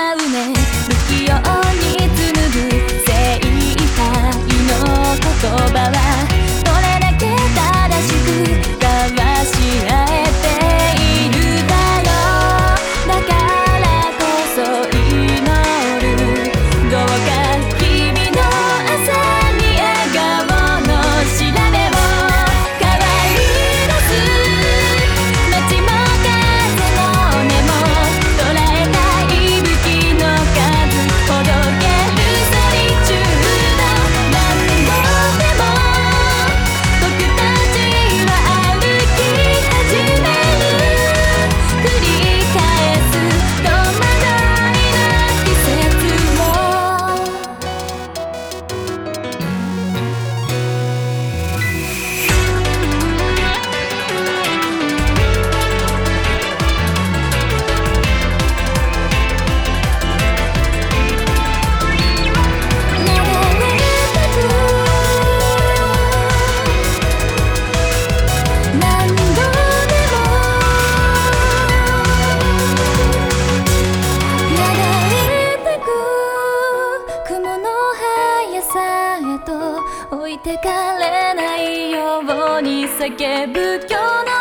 まうね置いてかれないように叫ぶ今日の